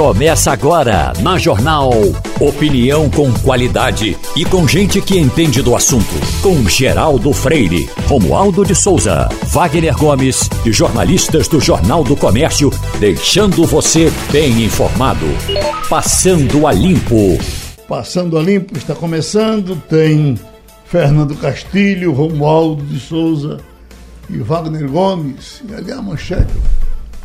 Começa agora na Jornal. Opinião com qualidade e com gente que entende do assunto. Com Geraldo Freire, Romualdo de Souza, Wagner Gomes e jornalistas do Jornal do Comércio, deixando você bem informado. Passando a Limpo. Passando a Limpo está começando. Tem Fernando Castilho, Romualdo de Souza e Wagner Gomes. E ali a manchete.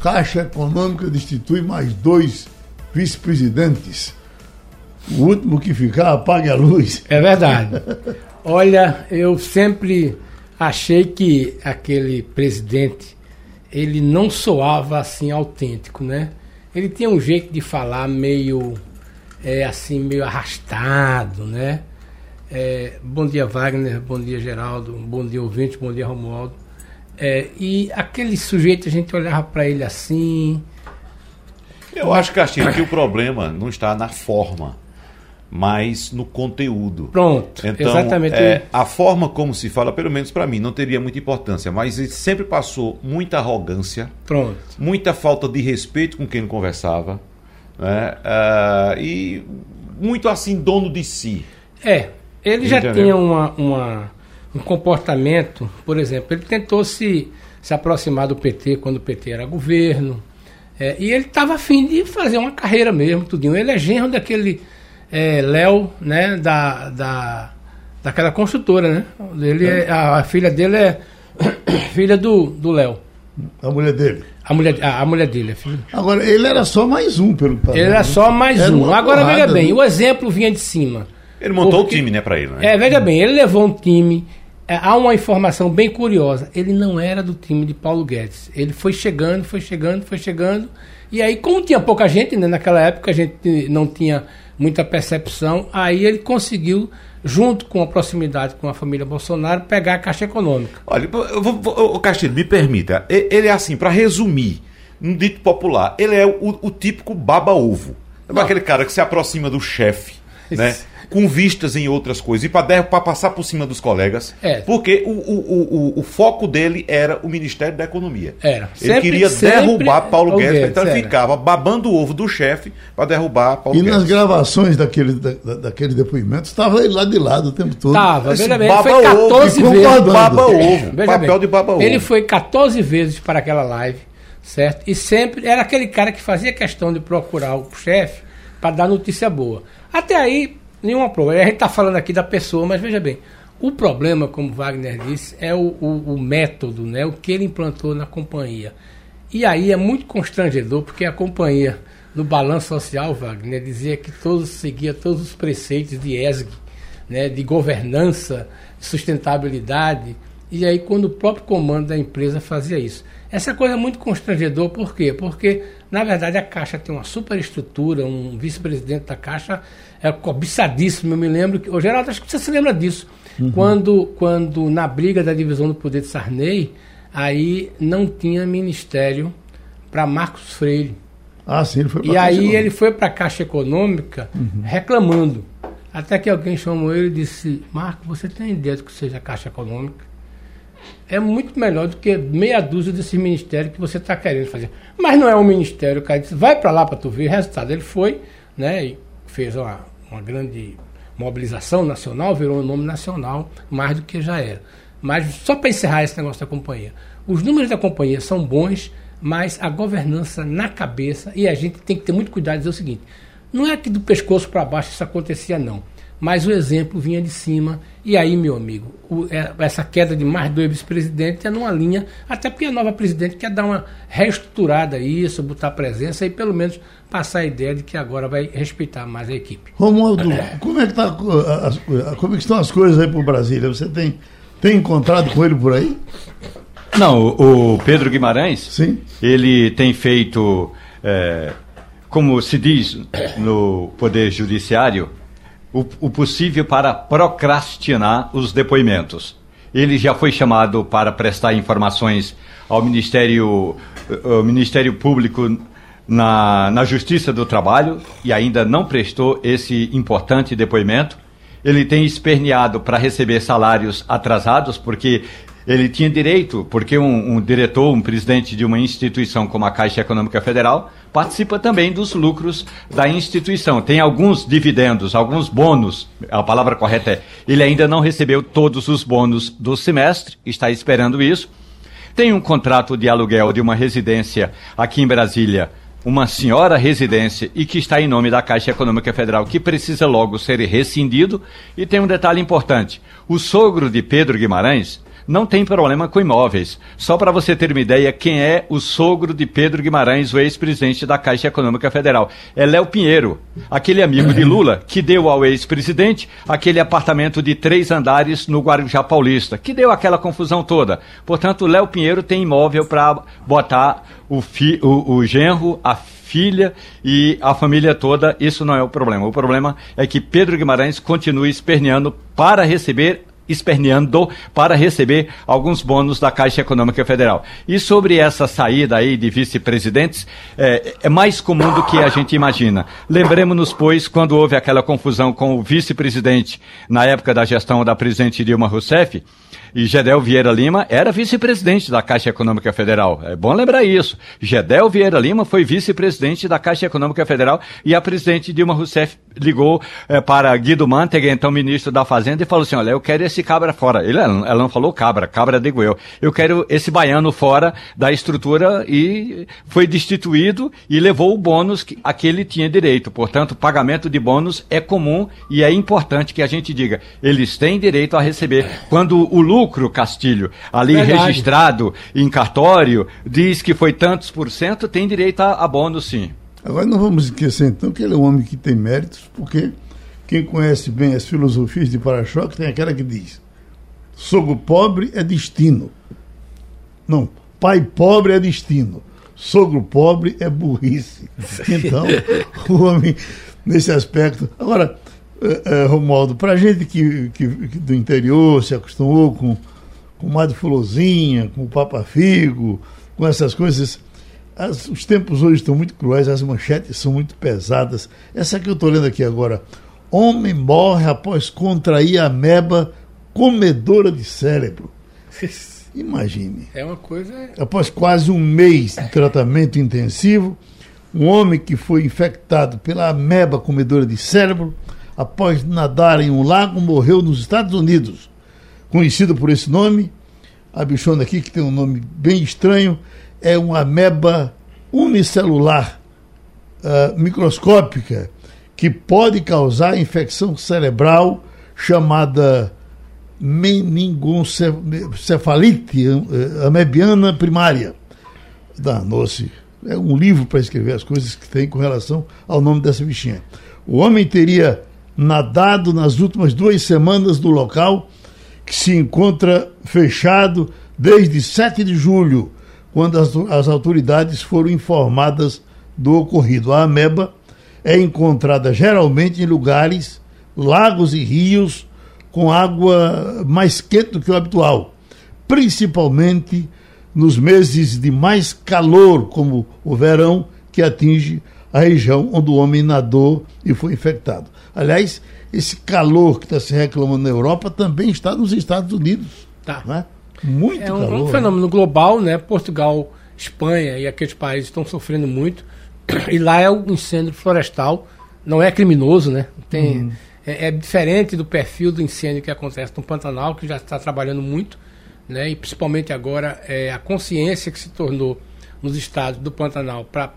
Caixa Econômica destitui mais dois vice-presidentes. O último que ficar apague a luz. É verdade. Olha, eu sempre achei que aquele presidente ele não soava assim autêntico, né? Ele tinha um jeito de falar meio é, assim meio arrastado, né? É, bom dia Wagner, bom dia Geraldo, bom dia ouvinte, bom dia Romualdo. É, e aquele sujeito a gente olhava para ele assim, eu acho, Castilho, que o problema não está na forma, mas no conteúdo. Pronto, então, exatamente. É, a forma como se fala, pelo menos para mim, não teria muita importância, mas ele sempre passou muita arrogância, Pronto. muita falta de respeito com quem ele conversava, né? Uh, e muito assim, dono de si. É, ele Entendeu? já tinha uma, uma, um comportamento, por exemplo, ele tentou se, se aproximar do PT quando o PT era governo. É, e ele estava afim de fazer uma carreira mesmo, tudinho. Ele é genro daquele é, Léo, né, da, da, daquela construtora, né? Ele é, a, a, filha dele é filha do, do Léo. A mulher dele. A mulher, a, a mulher dele, é filha. Agora, ele era só mais um, pelo Ele era só mais era um. Agora, porrada, veja bem, né? o exemplo vinha de cima. Ele montou o time, né, para ele, né? É, veja bem, ele levou um time há uma informação bem curiosa. Ele não era do time de Paulo Guedes. Ele foi chegando, foi chegando, foi chegando. E aí, como tinha pouca gente, né, naquela época a gente não tinha muita percepção, aí ele conseguiu, junto com a proximidade com a família Bolsonaro, pegar a Caixa Econômica. Olha, o Castilho, me permita, ele é assim, para resumir, um dito popular, ele é o, o típico baba-ovo. É aquele cara que se aproxima do chefe, né? Com vistas em outras coisas e para passar por cima dos colegas. É. Porque o, o, o, o, foco dele era o Ministério da Economia. Era. Ele sempre, queria derrubar Paulo Guedes, Guedes, então ele ficava babando o ovo do chefe para derrubar Paulo e Guedes. E nas gravações daquele, da, daquele depoimento estava ele lá de lado o tempo todo. Estava, veja bem, ele foi 14 ovo, vezes. Baba ovo, papel bem, de baba ovo. Ele foi 14 vezes para aquela live, certo? E sempre era aquele cara que fazia questão de procurar o chefe para dar notícia boa. Até aí, nenhuma prova. A gente está falando aqui da pessoa, mas veja bem, o problema, como Wagner disse, é o, o, o, método, né, o que ele implantou na companhia. E aí é muito constrangedor, porque a companhia, no balanço social, Wagner, dizia que todos seguia todos os preceitos de ESG, né, de governança, de sustentabilidade. E aí, quando o próprio comando da empresa fazia isso. Essa coisa é muito constrangedor, por quê? Porque, na verdade, a Caixa tem uma superestrutura, um vice-presidente da Caixa é cobiçadíssimo. Eu me lembro que. O Geraldo, acho que você se lembra disso. Uhum. Quando, quando, na briga da divisão do poder de Sarney, aí não tinha ministério para Marcos Freire. Ah, sim, ele foi para E aí Econômica. ele foi para a Caixa Econômica uhum. reclamando. Até que alguém chamou ele e disse: Marco, você tem ideia do que seja a Caixa Econômica? É muito melhor do que meia dúzia desses ministérios que você está querendo fazer. Mas não é um ministério, o cara disse: vai para lá para tu ver o resultado. Ele foi, né? E fez uma, uma grande mobilização nacional, virou um nome nacional, mais do que já era. Mas só para encerrar esse negócio da companhia. Os números da companhia são bons, mas a governança na cabeça, e a gente tem que ter muito cuidado de dizer o seguinte: não é que do pescoço para baixo isso acontecia, não. Mas o exemplo vinha de cima, e aí, meu amigo, o, é, essa queda de mais dois vice-presidentes é numa linha, até porque a nova presidente quer dar uma reestruturada isso, botar presença e pelo menos passar a ideia de que agora vai respeitar mais a equipe. Romualdo, como é que, tá, como é que estão as coisas aí para o Brasília? Você tem, tem encontrado com ele por aí? Não, o Pedro Guimarães, Sim. ele tem feito, é, como se diz no Poder Judiciário, o, o possível para procrastinar os depoimentos. Ele já foi chamado para prestar informações ao Ministério, ao Ministério Público na, na Justiça do Trabalho e ainda não prestou esse importante depoimento. Ele tem esperneado para receber salários atrasados, porque ele tinha direito, porque um, um, diretor, um presidente de uma instituição como a Caixa Econômica Federal participa também dos lucros da instituição. Tem alguns dividendos, alguns bônus, a palavra correta é, ele ainda não recebeu todos os bônus do semestre, está esperando isso. Tem um contrato de aluguel de uma residência aqui em Brasília uma senhora residência e que está em nome da Caixa Econômica Federal, que precisa logo ser rescindido. E tem um detalhe importante: o sogro de Pedro Guimarães não tem problema com imóveis. Só para você ter uma ideia, quem é o sogro de Pedro Guimarães, o ex-presidente da Caixa Econômica Federal? É Léo Pinheiro, aquele amigo de Lula que deu ao ex-presidente aquele apartamento de três andares no Guarujá Paulista, que deu aquela confusão toda. Portanto, Léo Pinheiro tem imóvel para botar o, fi, o, o genro, a filha e a família toda. Isso não é o problema. O problema é que Pedro Guimarães continue esperneando para receber esperneando para receber alguns bônus da Caixa Econômica Federal. E sobre essa saída aí de vice-presidentes, é, é, mais comum do que a gente imagina. Lembremos-nos, pois, quando houve aquela confusão com o vice-presidente na época da gestão da presidente Dilma Rousseff, e Gedel Vieira Lima era vice-presidente da Caixa Econômica Federal. É bom lembrar isso. Gedel Vieira Lima foi vice-presidente da Caixa Econômica Federal e a presidente Dilma Rousseff ligou é, para Guido Mantega, então ministro da Fazenda, e falou assim: Olha, eu quero esse cabra fora. Ele, ela não falou cabra, cabra digo eu. Eu quero esse baiano fora da estrutura e foi destituído e levou o bônus a que ele tinha direito. Portanto, pagamento de bônus é comum e é importante que a gente diga: eles têm direito a receber. Quando o lucro, Castilho, ali Verdade. registrado em cartório, diz que foi tantos por cento, tem direito a, a bônus sim. Agora não vamos esquecer então que ele é um homem que tem méritos, porque quem conhece bem as filosofias de para-choque tem aquela que diz: sogro pobre é destino. Não, pai pobre é destino. Sogro pobre é burrice. Então, o homem, nesse aspecto. Agora, uh, uh, Romualdo, para a gente que, que, que, do interior se acostumou com, com Madre Fulozinha, com o Papa Figo, com essas coisas, as, os tempos hoje estão muito cruéis, as manchetes são muito pesadas. Essa que eu estou lendo aqui agora. Homem morre após contrair ameba comedora de cérebro. Imagine. É uma coisa. Após quase um mês de tratamento intensivo, um homem que foi infectado pela ameba comedora de cérebro, após nadar em um lago, morreu nos Estados Unidos. Conhecido por esse nome, a bichona aqui, que tem um nome bem estranho, é uma ameba unicelular uh, microscópica que pode causar infecção cerebral chamada meningoencefalite uh, amebiana primária. Danou-se. É um livro para escrever as coisas que tem com relação ao nome dessa bichinha. O homem teria nadado nas últimas duas semanas do local que se encontra fechado desde 7 de julho quando as, as autoridades foram informadas do ocorrido. A ameba é encontrada geralmente em lugares, lagos e rios com água mais quente do que o habitual, principalmente nos meses de mais calor, como o verão, que atinge a região onde o homem nadou e foi infectado. Aliás, esse calor que está se reclamando na Europa também está nos Estados Unidos. Tá. Né? Muito é um, calor. um fenômeno global, né? Portugal, Espanha e aqueles países estão sofrendo muito. E lá é o incêndio florestal, não é criminoso, né? Tem, uhum. é, é, diferente do perfil do incêndio que acontece no Pantanal, que já está trabalhando muito, né? E principalmente agora é a consciência que se tornou nos estados do Pantanal para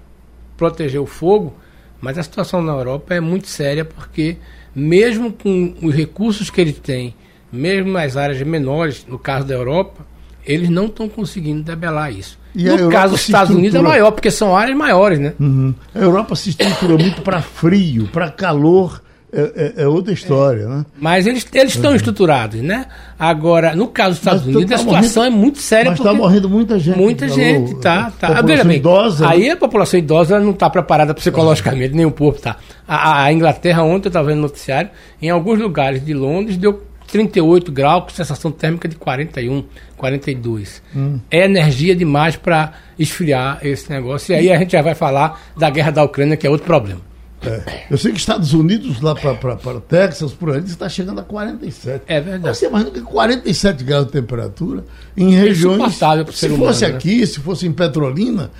proteger o fogo, mas a situação na Europa é muito séria porque mesmo com os recursos que ele tem mesmo nas áreas menores, no caso da Europa, eles não estão conseguindo debelar isso. E no caso dos Estados Unidos é maior, porque são áreas maiores, né? Uhum. A Europa se estrutura muito para frio, para calor. É, é, é, outra história, é. né? Mas eles, eles estão uhum. estruturados, né? Agora, no caso dos Estados Unidos, tá a situação morrendo, é muito séria. Mas está morrendo muita gente. Muita gente, tá. tá. População bem, idosa. Né? Aí a população idosa não está preparada psicologicamente, nem um pouco, tá. A, a Inglaterra, ontem eu estava vendo no noticiário, em alguns lugares de Londres, deu 38 graus com sensação térmica de 41, 42. Hum. É energia demais para esfriar esse negócio. E aí a gente já vai falar da guerra da Ucrânia, que é outro problema. É. Eu sei que Estados Unidos, lá para Texas, por ali, está chegando a 47. É verdade. Você imagina que 47 graus de temperatura em regiões. Se fosse humano, né? aqui, né? se fosse em Petrolina,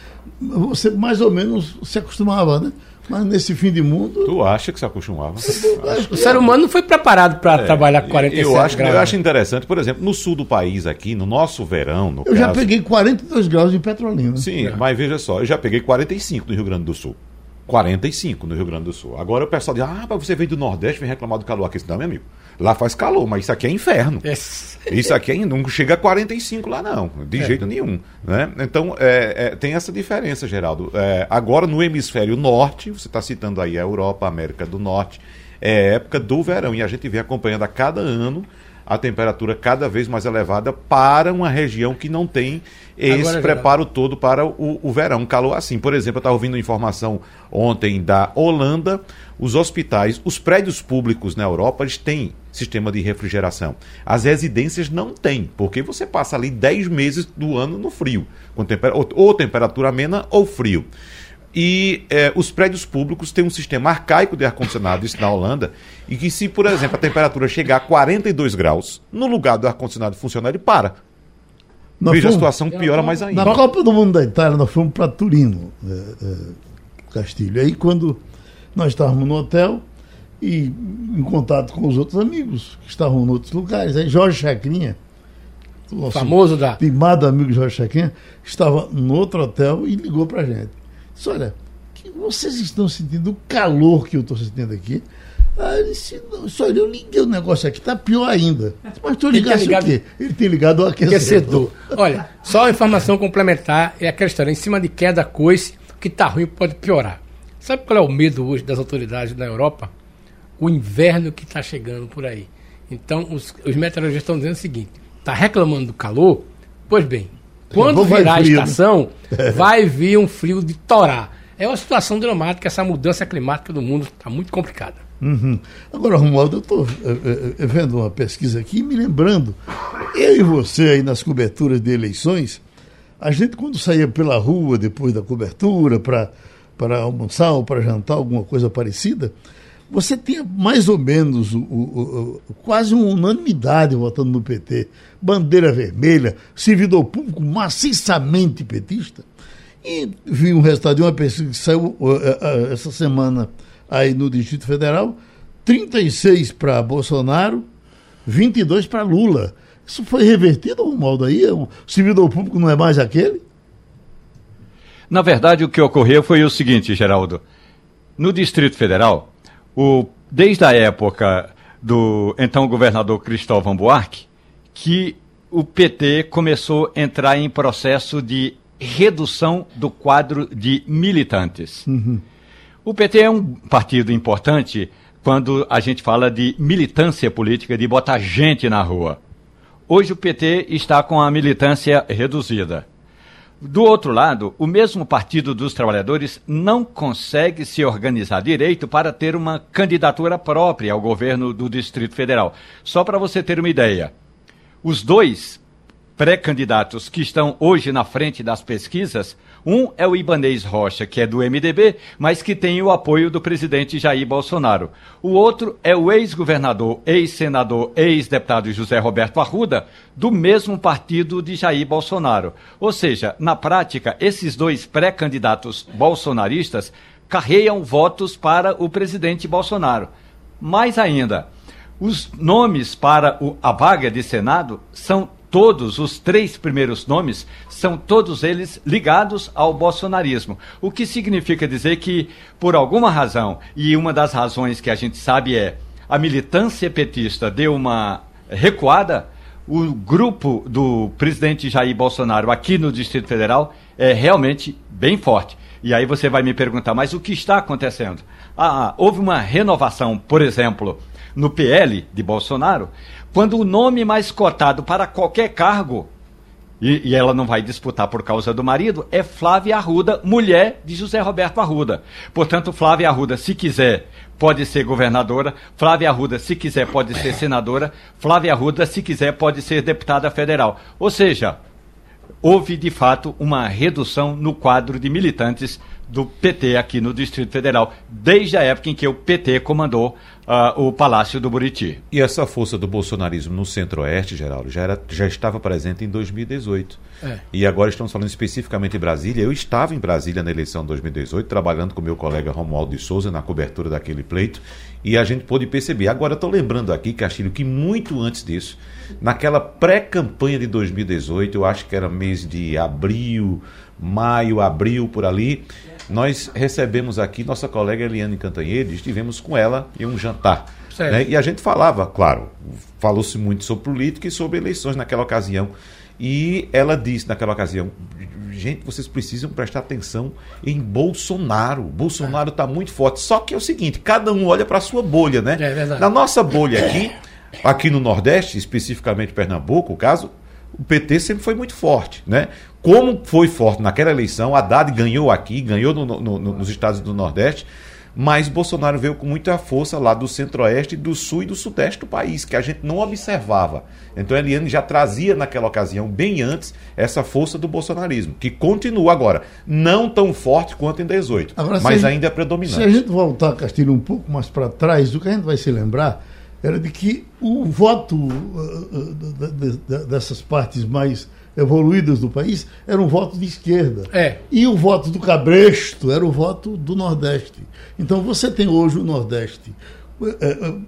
você mais ou menos se acostumava, né? Mas nesse fim de mundo. Tu acha que se acostumava? o ser humano não foi preparado para é, trabalhar 47 eu acho, graus. Eu acho interessante, por exemplo, no sul do país aqui, no nosso verão. No eu caso, já peguei 42 graus em Petrolina. Sim, é. mas veja só, eu já peguei 45 no Rio Grande do Sul. 45 no Rio Grande do Sul. Agora o pessoal diz, ah, mas você veio do Nordeste, vem reclamar do calor aqui. Não, meu amigo. Lá faz calor, mas isso aqui é inferno. Isso aqui é, não chega a 45 lá, não. De é. jeito nenhum. Né? Então, é, é, tem essa diferença, Geraldo. É, agora, no hemisfério norte, você está citando aí a Europa, a América do Norte, é época do verão. E a gente vem acompanhando a cada ano a temperatura cada vez mais elevada para uma região que não tem esse Agora, preparo geral. todo para o, o verão, calor assim. Por exemplo, eu estava ouvindo informação ontem da Holanda, os hospitais, os prédios públicos na Europa, eles têm sistema de refrigeração. As residências não têm, porque você passa ali 10 meses do ano no frio, com temper ou, ou temperatura amena ou frio. E é, os prédios públicos têm um sistema arcaico de ar-condicionado, isso na Holanda, e que se, por exemplo, a temperatura chegar a 42 graus, no lugar do ar-condicionado funcionar, ele para. Nós Veja, fomos, a situação piora mais ainda. Na Copa do Mundo da Itália, nós fomos para Turino, é, é, Castilho. Aí, quando nós estávamos no hotel e em contato com os outros amigos que estavam em outros lugares, aí Jorge Chacrinha, o famoso da. Timado amigo Jorge Chacrinha, estava no outro hotel e ligou para a gente. Disse, olha, que vocês estão sentindo o calor que eu estou sentindo aqui. Aí ele disse, olha, eu liguei o negócio aqui, está pior ainda. Mas estou ligado, ligado o quê? Ele tem ligado o aquecedor. aquecedor. Olha, só uma informação complementar é aquela história, em cima de queda coice, o que está ruim pode piorar. Sabe qual é o medo hoje das autoridades na Europa? O inverno que está chegando por aí. Então, os, os meteorologistas estão dizendo o seguinte: está reclamando do calor? Pois bem, quando virar a né? estação, né? vai vir um frio de torar. É uma situação dramática, essa mudança climática do mundo está muito complicada. Uhum. Agora, Romualdo, eu estou é, é, vendo uma pesquisa aqui me lembrando, eu e você aí nas coberturas de eleições, a gente quando saía pela rua depois da cobertura para almoçar ou para jantar, alguma coisa parecida, você tinha mais ou menos o, o, o, quase uma unanimidade votando no PT. Bandeira vermelha, servidor público maciçamente petista. E vi um resultado de uma pesquisa que saiu uh, uh, essa semana aí no Distrito Federal: 36 para Bolsonaro, 22 para Lula. Isso foi revertido, Romualdo, aí? O servidor público não é mais aquele? Na verdade, o que ocorreu foi o seguinte, Geraldo. No Distrito Federal, o, desde a época do então governador Cristóvão Buarque, que o PT começou a entrar em processo de redução do quadro de militantes. Uhum. O PT é um partido importante quando a gente fala de militância política, de botar gente na rua. Hoje o PT está com a militância reduzida. Do outro lado, o mesmo Partido dos Trabalhadores não consegue se organizar direito para ter uma candidatura própria ao governo do Distrito Federal. Só para você ter uma ideia, os dois pré-candidatos que estão hoje na frente das pesquisas um é o Ibanez Rocha, que é do MDB, mas que tem o apoio do presidente Jair Bolsonaro. O outro é o ex-governador, ex-senador, ex-deputado José Roberto Arruda, do mesmo partido de Jair Bolsonaro. Ou seja, na prática, esses dois pré-candidatos bolsonaristas carreiam votos para o presidente Bolsonaro. Mais ainda, os nomes para a vaga de Senado são todos os três primeiros nomes são todos eles ligados ao bolsonarismo. O que significa dizer que, por alguma razão, e uma das razões que a gente sabe é a militância petista deu uma recuada, o grupo do presidente Jair Bolsonaro aqui no Distrito Federal é realmente bem forte. E aí você vai me perguntar, mas o que está acontecendo? Ah, houve uma renovação, por exemplo, no PL de Bolsonaro, quando o nome mais cotado para qualquer cargo, e, e, ela não vai disputar por causa do marido, é Flávia Arruda, mulher de José Roberto Arruda. Portanto, Flávia Arruda, se quiser, pode ser governadora, Flávia Arruda, se quiser, pode ser senadora, Flávia Arruda, se quiser, pode ser deputada federal. Ou seja, houve de fato uma redução no quadro de militantes do PT aqui no Distrito Federal, desde a época em que o PT comandou uh, o Palácio do Buriti. E essa força do bolsonarismo no Centro-Oeste, Geraldo, já, era, já estava presente em 2018. É. E agora estamos falando especificamente em Brasília. Eu estava em Brasília na eleição de 2018, trabalhando com meu colega Romualdo de Souza na cobertura daquele pleito, e a gente pôde perceber. Agora, estou lembrando aqui, Castilho, que muito antes disso, naquela pré-campanha de 2018, eu acho que era mês de abril, maio, abril, por ali, nós recebemos aqui nossa colega Eliane Cantanhede, estivemos com ela em um jantar. Né? E a gente falava, claro, falou-se muito sobre política e sobre eleições naquela ocasião. E ela disse naquela ocasião: gente, vocês precisam prestar atenção em Bolsonaro. Bolsonaro está muito forte. Só que é o seguinte: cada um olha para a sua bolha, né? É verdade. Na nossa bolha aqui, aqui no Nordeste, especificamente Pernambuco, o caso, o PT sempre foi muito forte, né? Como foi forte naquela eleição, Haddad ganhou aqui, ganhou no, no, no, nos estados do Nordeste, mas Bolsonaro veio com muita força lá do centro-oeste, do sul e do sudeste do país, que a gente não observava. Então Eliane já trazia naquela ocasião, bem antes, essa força do bolsonarismo, que continua agora, não tão forte quanto em 18, agora, mas ainda é predominante. Se a gente voltar, Castilho, um pouco mais para trás, o que a gente vai se lembrar era de que o voto uh, uh, dessas partes mais evoluídas do país era um voto de esquerda. É. E o voto do Cabresto era o voto do Nordeste. Então você tem hoje o Nordeste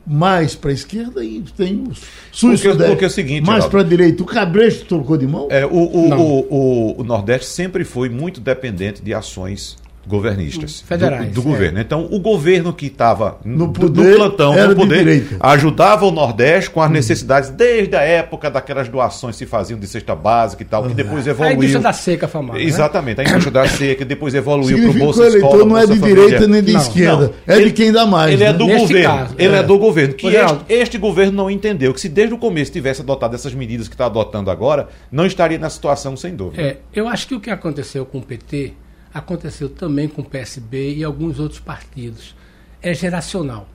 mais para a esquerda e tem o sul porque, sudeste, porque é o seguinte, mais para a direita. O Cabresto trocou de mão? É, o, o, o, o, o Nordeste sempre foi muito dependente de ações governistas Federais, do, do é. governo. Então, o governo que estava no poder, do plantão, no poder, ajudava o Nordeste com as hum. necessidades desde a época daquelas doações que se faziam de cesta básica e tal, que depois evoluiu. A indústria da seca famosa. Né? Exatamente, né? a indústria da seca, depois evoluiu para o Bolsa Escola. O eleitor não é de família. direita nem de não, esquerda, não. é ele, de quem dá mais. Ele é né? é do Neste governo. Caso, ele é. é. do governo. Que este, este, governo não entendeu que se desde o começo tivesse adotado essas medidas que está adotando agora, não estaria na situação sem dúvida. É, eu acho que o que aconteceu com o PT aconteceu também com o PSB e alguns outros partidos. É geracional.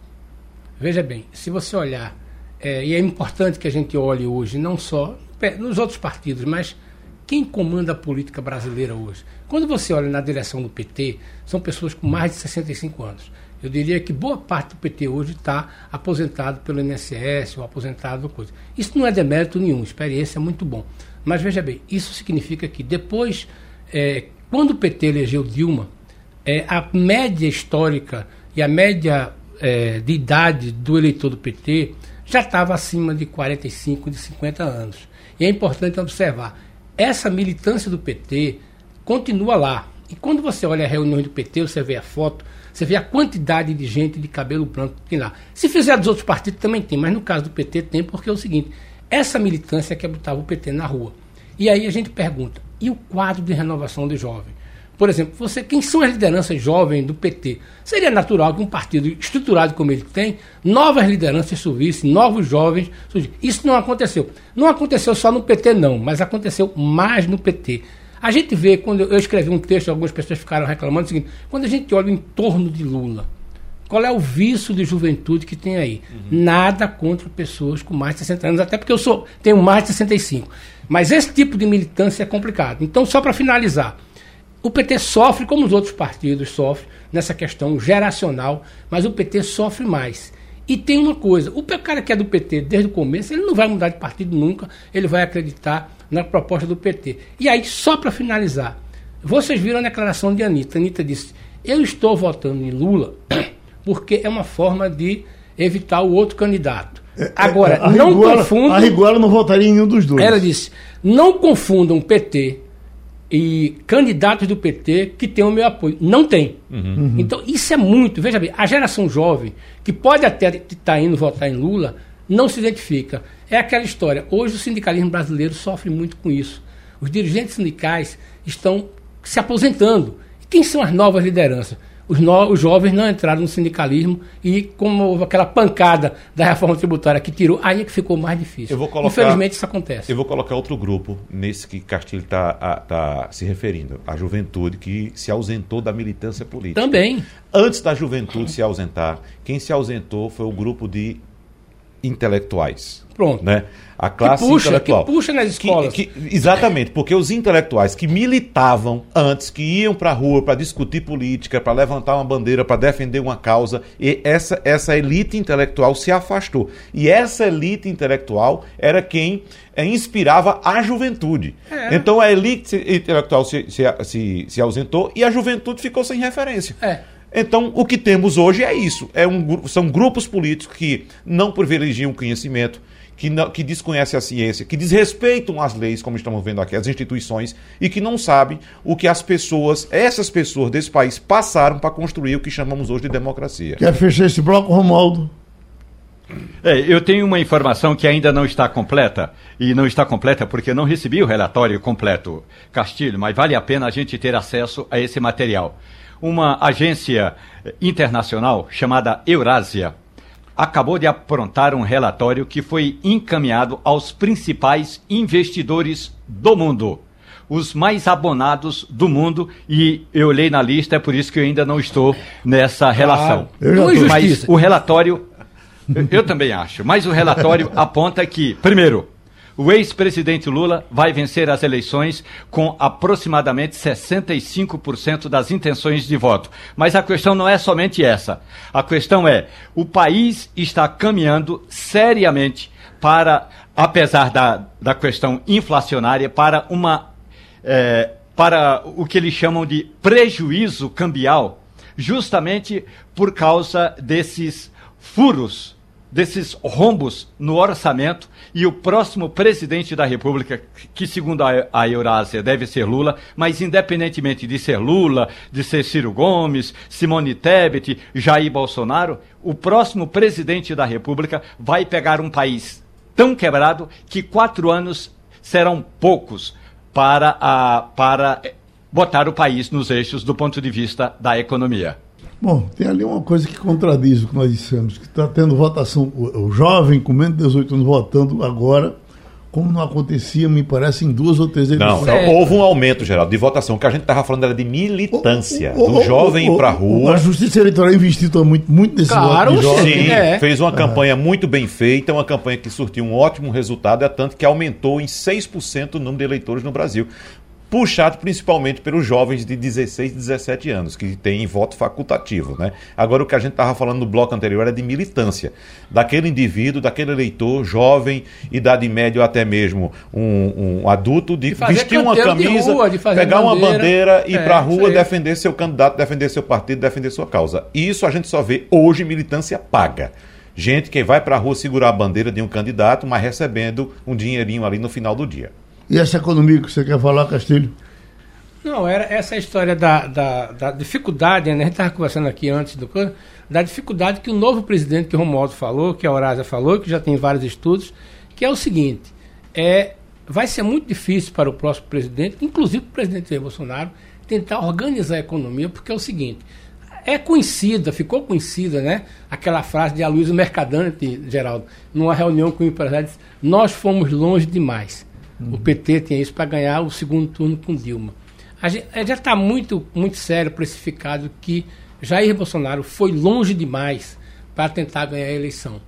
Veja bem, se você olhar, é, e é importante que a gente olhe hoje, não só nos outros partidos, mas quem comanda a política brasileira hoje. Quando você olha na direção do PT, são pessoas com mais de 65 anos. Eu diria que boa parte do PT hoje está aposentado pelo INSS ou aposentado coisa. Isso não é demérito nenhum, experiência é muito bom. Mas veja bem, isso significa que depois é, quando o PT elegeu Dilma, é, a média histórica e a média é, de idade do eleitor do PT já estava acima de 45, de 50 anos. E é importante observar, essa militância do PT continua lá. E quando você olha a reunião do PT, você vê a foto, você vê a quantidade de gente de cabelo branco que tem lá. Se fizer dos outros partidos também tem, mas no caso do PT tem, porque é o seguinte, essa militância que botava o PT na rua. E aí a gente pergunta, e o quadro de renovação de jovem? Por exemplo, você, quem são as lideranças jovens do PT? Seria natural que um partido estruturado como ele tem, novas lideranças surgissem, novos jovens surgissem. Isso não aconteceu. Não aconteceu só no PT, não, mas aconteceu mais no PT. A gente vê, quando eu escrevi um texto, algumas pessoas ficaram reclamando o seguinte: quando a gente olha o entorno de Lula, qual é o vício de juventude que tem aí? Uhum. Nada contra pessoas com mais de 60 anos, até porque eu sou tenho mais de 65. Mas esse tipo de militância é complicado. Então, só para finalizar, o PT sofre, como os outros partidos sofrem, nessa questão geracional, mas o PT sofre mais. E tem uma coisa: o cara que é do PT desde o começo, ele não vai mudar de partido nunca, ele vai acreditar na proposta do PT. E aí, só para finalizar, vocês viram a declaração de Anitta. Anitta disse: Eu estou votando em Lula porque é uma forma de evitar o outro candidato. É, é, Agora, é, não confundam. A rigor não votaria em nenhum dos dois. Ela disse: não confundam PT e candidatos do PT que têm o meu apoio. Não tem. Uhum. Então, isso é muito. Veja bem, a geração jovem, que pode até estar tá indo votar em Lula, não se identifica. É aquela história. Hoje o sindicalismo brasileiro sofre muito com isso. Os dirigentes sindicais estão se aposentando. E quem são as novas lideranças? Os, no, os jovens não entraram no sindicalismo e como houve aquela pancada da reforma tributária que tirou, aí é que ficou mais difícil. Colocar, Infelizmente isso acontece. Eu vou colocar outro grupo nesse que Castilho está tá se referindo, a juventude que se ausentou da militância política. Também. Antes da juventude se ausentar, quem se ausentou foi o grupo de intelectuais. Pronto. Né? A classe que puxa, intelectual. Que puxa nas escolas. Que, que, exatamente, porque os intelectuais que militavam antes, que iam para a rua para discutir política, para levantar uma bandeira, para defender uma causa, e essa, essa elite intelectual se afastou. E essa elite intelectual era quem é, inspirava a juventude. É. Então a elite intelectual se, se, se, se ausentou e a juventude ficou sem referência. É. Então, o que temos hoje é isso. É um, são grupos políticos que não privilegiam o conhecimento, que, não, que desconhecem a ciência, que desrespeitam as leis, como estamos vendo aqui, as instituições, e que não sabem o que as pessoas, essas pessoas desse país, passaram para construir o que chamamos hoje de democracia. Quer fechar esse bloco, Romualdo? É, eu tenho uma informação que ainda não está completa, e não está completa porque eu não recebi o relatório completo, Castilho, mas vale a pena a gente ter acesso a esse material. Uma agência internacional chamada Eurásia acabou de aprontar um relatório que foi encaminhado aos principais investidores do mundo. Os mais abonados do mundo, e eu olhei na lista, é por isso que eu ainda não estou nessa relação. Ah, mas o relatório, eu, eu também acho, mas o relatório aponta que, primeiro, o ex-presidente Lula vai vencer as eleições com aproximadamente 65% das intenções de voto. Mas a questão não é somente essa. A questão é: o país está caminhando seriamente para, apesar da, da questão inflacionária, para uma. É, para o que eles chamam de prejuízo cambial, justamente por causa desses furos desses rombos no orçamento e o próximo presidente da República, que segundo a, Eurásia deve ser Lula, mas independentemente de ser Lula, de ser Ciro Gomes, Simone Tebet, Jair Bolsonaro, o próximo presidente da República vai pegar um país tão quebrado que quatro anos serão poucos para, a, para botar o país nos eixos do ponto de vista da economia. Bom, tem ali uma coisa que contradiz o que nós dissemos, que está tendo votação, o, o, jovem com menos de 18 anos votando agora, como não acontecia, me parece, em duas ou três eleições. Não, é. houve um aumento, Geraldo, de votação. O que a gente estava falando era de militância, o, o, do jovem ir para a rua. A Justiça Eleitoral investiu muito, muito nesse claro, voto de jovem. Sim, é. fez uma campanha muito bem feita, uma campanha que surtiu um ótimo resultado, é tanto que aumentou em 6% o número de eleitores no Brasil puxado principalmente pelos jovens de 16, 17 anos, que têm voto facultativo. Né? Agora, o que a gente estava falando no bloco anterior era de militância, daquele indivíduo, daquele eleitor jovem, idade média ou até mesmo um, um adulto, de, de vestir uma camisa, rua, pegar bandeira, uma bandeira e ir é, para a rua defender seu candidato, defender seu partido, defender sua causa. Isso a gente só vê hoje militância paga gente que vai para a rua segurar a bandeira de um candidato, mas recebendo um dinheirinho ali no final do dia. E essa economia que você quer falar, Castilho? Não, era essa história da, da, da dificuldade, né? a gente estava conversando aqui antes do da dificuldade que o novo presidente, que o Romualdo falou, que a Horásia falou, que já tem vários estudos, que é o seguinte, é, vai ser muito difícil para o próximo presidente, inclusive para o presidente Jair Bolsonaro, tentar organizar a economia, porque é o seguinte, é conhecida, ficou conhecida, né? Aquela frase de Aloysio Mercadante, Geraldo, numa reunião com empresários, nós fomos longe demais. Uhum. O PT tinha isso para ganhar o segundo turno com Dilma. A gente, já está muito, muito sério, precificado, que Jair Bolsonaro foi longe demais para tentar ganhar a eleição.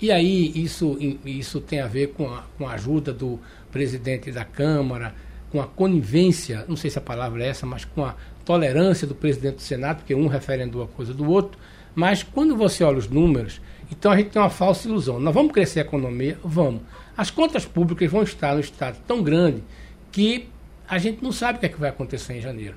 E aí isso, isso tem a ver com a, com a ajuda do presidente da Câmara, com a conivência, não sei se a palavra é essa, mas com a tolerância do presidente do Senado, porque um referendou a coisa do outro. Mas quando você olha os números, então a gente tem uma falsa ilusão. Nós vamos crescer a economia? Vamos. As contas públicas vão estar no estado tão grande que a gente não sabe o que, é que vai acontecer em janeiro.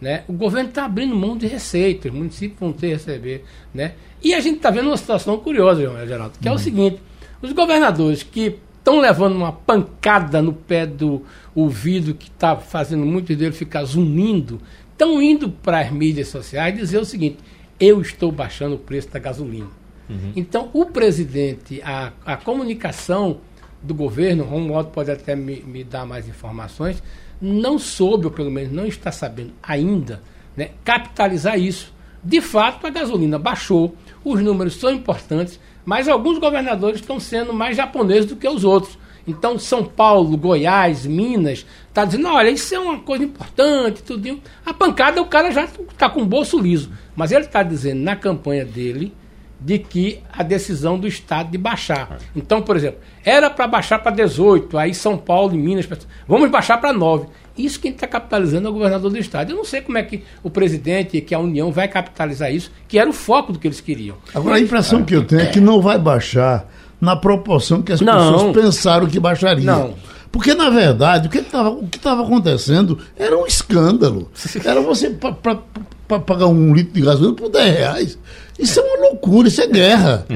Né? O governo está abrindo mão de receitas, os municípios vão ter que receber. Né? E a gente está vendo uma situação curiosa, Geraldo, que é o uhum. seguinte: os governadores que estão levando uma pancada no pé do ouvido, que está fazendo muitos deles ficar zunindo, estão indo para as mídias sociais dizer o seguinte: eu estou baixando o preço da gasolina. Uhum. Então, o presidente, a, a comunicação do governo, Romualdo pode até me, me, dar mais informações, não soube, ou pelo menos não está sabendo ainda, né, capitalizar isso. De fato, a gasolina baixou, os números são importantes, mas alguns governadores estão sendo mais japoneses do que os outros. Então, São Paulo, Goiás, Minas, está dizendo, olha, isso é uma coisa importante, tudo. A pancada, o cara já está com o bolso liso. Mas ele está dizendo na campanha dele de que a decisão do Estado de baixar. Então, por exemplo, era para baixar para 18, aí São Paulo e Minas, vamos baixar para 9. Isso quem está capitalizando é o governador do Estado. Eu não sei como é que o presidente, que a União vai capitalizar isso, que era o foco do que eles queriam. Agora, a impressão que eu tenho é que não vai baixar na proporção que as Não. pessoas pensaram que baixaria. Não. Porque, na verdade, o que estava acontecendo era um escândalo. Era você pa- pa- pa- pagar um litro de gasolina por 10 reais. Isso é uma loucura, isso é guerra.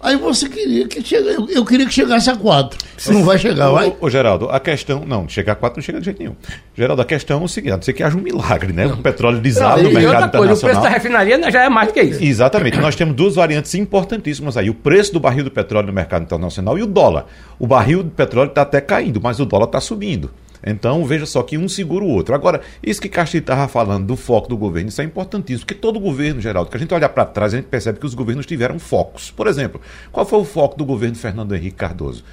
Aí você queria que chegasse. Eu, eu queria que chegasse a 4. Não vai chegar, vai? Ô, ô, Geraldo, a questão. Não, chegar a 4 não chega de jeito nenhum. Geraldo, a questão é o seguinte: a não ser que haja um milagre, né? O petróleo desaba no e mercado outra coisa, o preço da refinaria já é mais do que isso. Exatamente. Nós temos duas variantes importantíssimas aí. O preço do barril do petróleo no mercado internacional e o dólar. O barril do petróleo está até caindo, mas o dólar está subindo. Então, veja só que um segura o outro. Agora, isso que Castilho estava falando do foco do governo, isso é importantíssimo, porque todo governo, Geraldo, que a gente olhar para trás, a gente percebe que os governos tiveram focos. Por exemplo, qual foi o foco do governo Fernando Henrique Cardoso?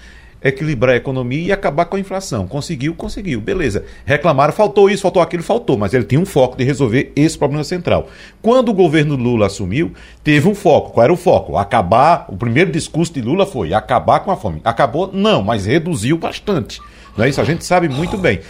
Equilibrar a economia e acabar com a inflação. Conseguiu, conseguiu, beleza. Reclamaram, faltou isso, faltou aquilo, faltou, mas ele tinha um foco de resolver esse problema central. Quando o governo Lula assumiu, teve um foco. Qual era o foco? Acabar. O primeiro discurso de Lula foi acabar com a fome. Acabou? Não, mas reduziu bastante. Não é isso? A gente sabe muito bem.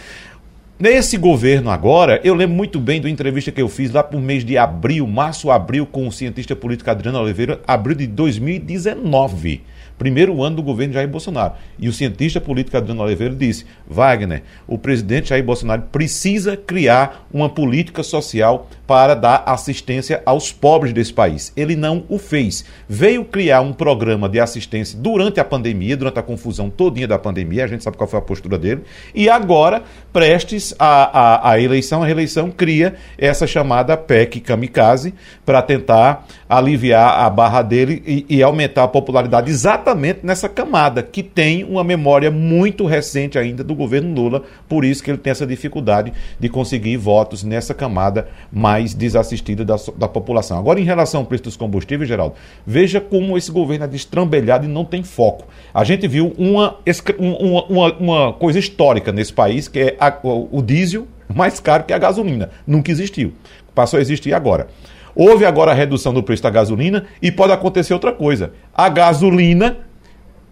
Nesse governo agora, eu lembro muito bem da entrevista que eu fiz lá por mês de abril, março, abril, com o cientista político Adriano Oliveira, abril de 2019. Primeiro ano do governo Jair Bolsonaro. E o cientista político Adriano Oliveira disse: Wagner, o presidente Jair Bolsonaro precisa criar uma política social para dar assistência aos pobres desse país. Ele não o fez. Veio criar um programa de assistência durante a pandemia, durante a confusão todinha da pandemia, a gente sabe qual foi a postura dele, e agora, prestes à, à, à eleição, a reeleição cria essa chamada PEC Kamikaze para tentar aliviar a barra dele e, e aumentar a popularidade exatamente nessa camada, que tem uma memória muito recente ainda do governo Lula, por isso que ele tem essa dificuldade de conseguir votos nessa camada mais desassistida da, da população. Agora, em relação ao preço dos combustíveis, Geraldo, veja como esse governo é destrambelhado e não tem foco. A gente viu uma, um- uma, uma, uma coisa histórica nesse país, que é a- o diesel mais caro que a gasolina. Nunca existiu. Passou a existir agora. Houve agora a redução do preço da gasolina e pode acontecer outra coisa. A gasolina,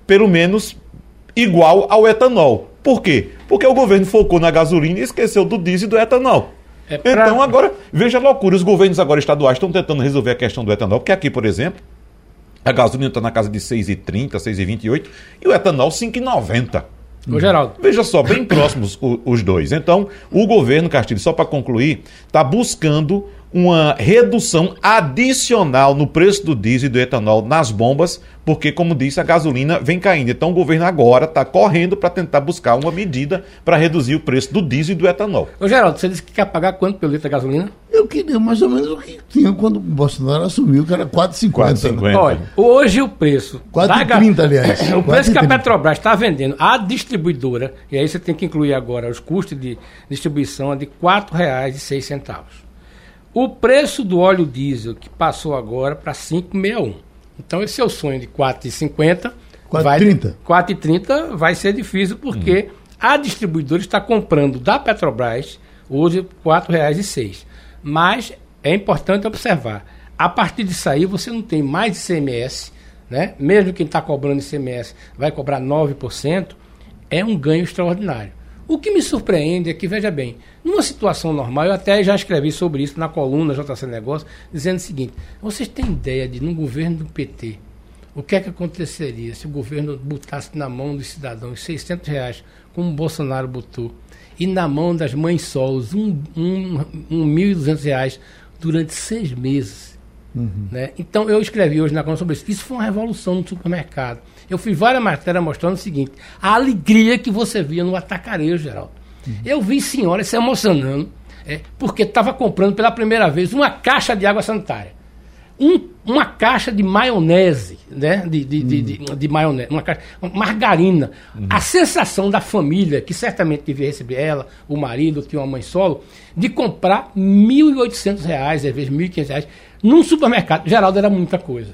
pelo menos, igual ao etanol. Por quê? Porque o governo focou na gasolina e esqueceu do diesel e do etanol. É pra- Então agora, veja a loucura, os governos agora estaduais estão tentando resolver a questão do etanol, porque aqui, por exemplo, a gasolina está na casa de 6,30, 6,28 e o etanol 5,90. Ô, Geraldo, Veja só, bem próximos os dois. Então, o governo Castilho, só para concluir, está buscando uma redução adicional no preço do diesel e do etanol nas bombas, porque, como disse, a gasolina vem caindo. Então, o governo agora está correndo para tentar buscar uma medida para reduzir o preço do diesel e do etanol. ô, Geraldo, você disse que quer pagar quanto pelo litro da gasolina? Eu queria mais ou menos o que tinha quando o Bolsonaro assumiu, que era 4,50. 4,50. Olha, hoje o preço. 4,30, da ga- aliás. O preço que a 4,30. Petrobras está vendendo, a distribuidora, e aí você tem que incluir agora os custos de distribuição, é de R$ 4,06. O preço do óleo diesel, que passou agora para 5,61. Então, esse é o sonho de 4,50. 4,30. 4,30 vai ser difícil, porque a distribuidora está comprando da Petrobras hoje R$ 4,06. Mas é importante observar, a partir disso aí você não tem mais ICMS, né? mesmo quem está cobrando ICMS vai cobrar 9%, é um ganho extraordinário. O que me surpreende é que, veja bem, numa situação normal, eu até já escrevi sobre isso na coluna JC Negócio, dizendo o seguinte: vocês têm ideia de, no governo do PT, o que é que aconteceria se o governo botasse na mão dos cidadãos 600 reais, como o Bolsonaro botou, e na mão das mães solos um, um, um 1.200 reais durante seis meses? Né? Então eu escrevi hoje na coluna sobre isso. Isso foi uma revolução no supermercado. Eu fiz várias matérias mostrando o seguinte: a alegria que você via no atacarejo, Geraldo. Eu vi senhoras se emocionando, é, porque estava comprando pela primeira vez uma caixa de água sanitária. Um- uma caixa de maionese, né? De, de, de, de, de maionese, uma caixa, uma margarina. A sensação da família, que certamente devia receber ela, o marido, tinha uma mãe solo, de comprar 1.800 reais, às vezes 1.500 reais, num supermercado. Geraldo era muita coisa.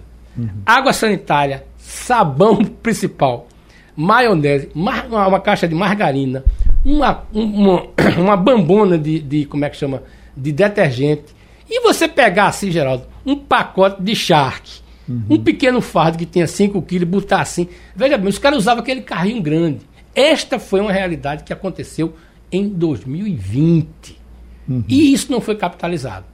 Água sanitária, sabão principal, maionese, uma, caixa de margarina, uma, um- uma, uma bambona de, de, como é que chama, de detergente. E você pegar assim, Geraldo, um pacote de charque, Uhum. Um pequeno fardo que tinha 5 quilos, botar assim. Veja bem, os caras usavam aquele carrinho grande. Esta foi uma realidade que aconteceu em 2020. Uhum. E isso não foi capitalizado.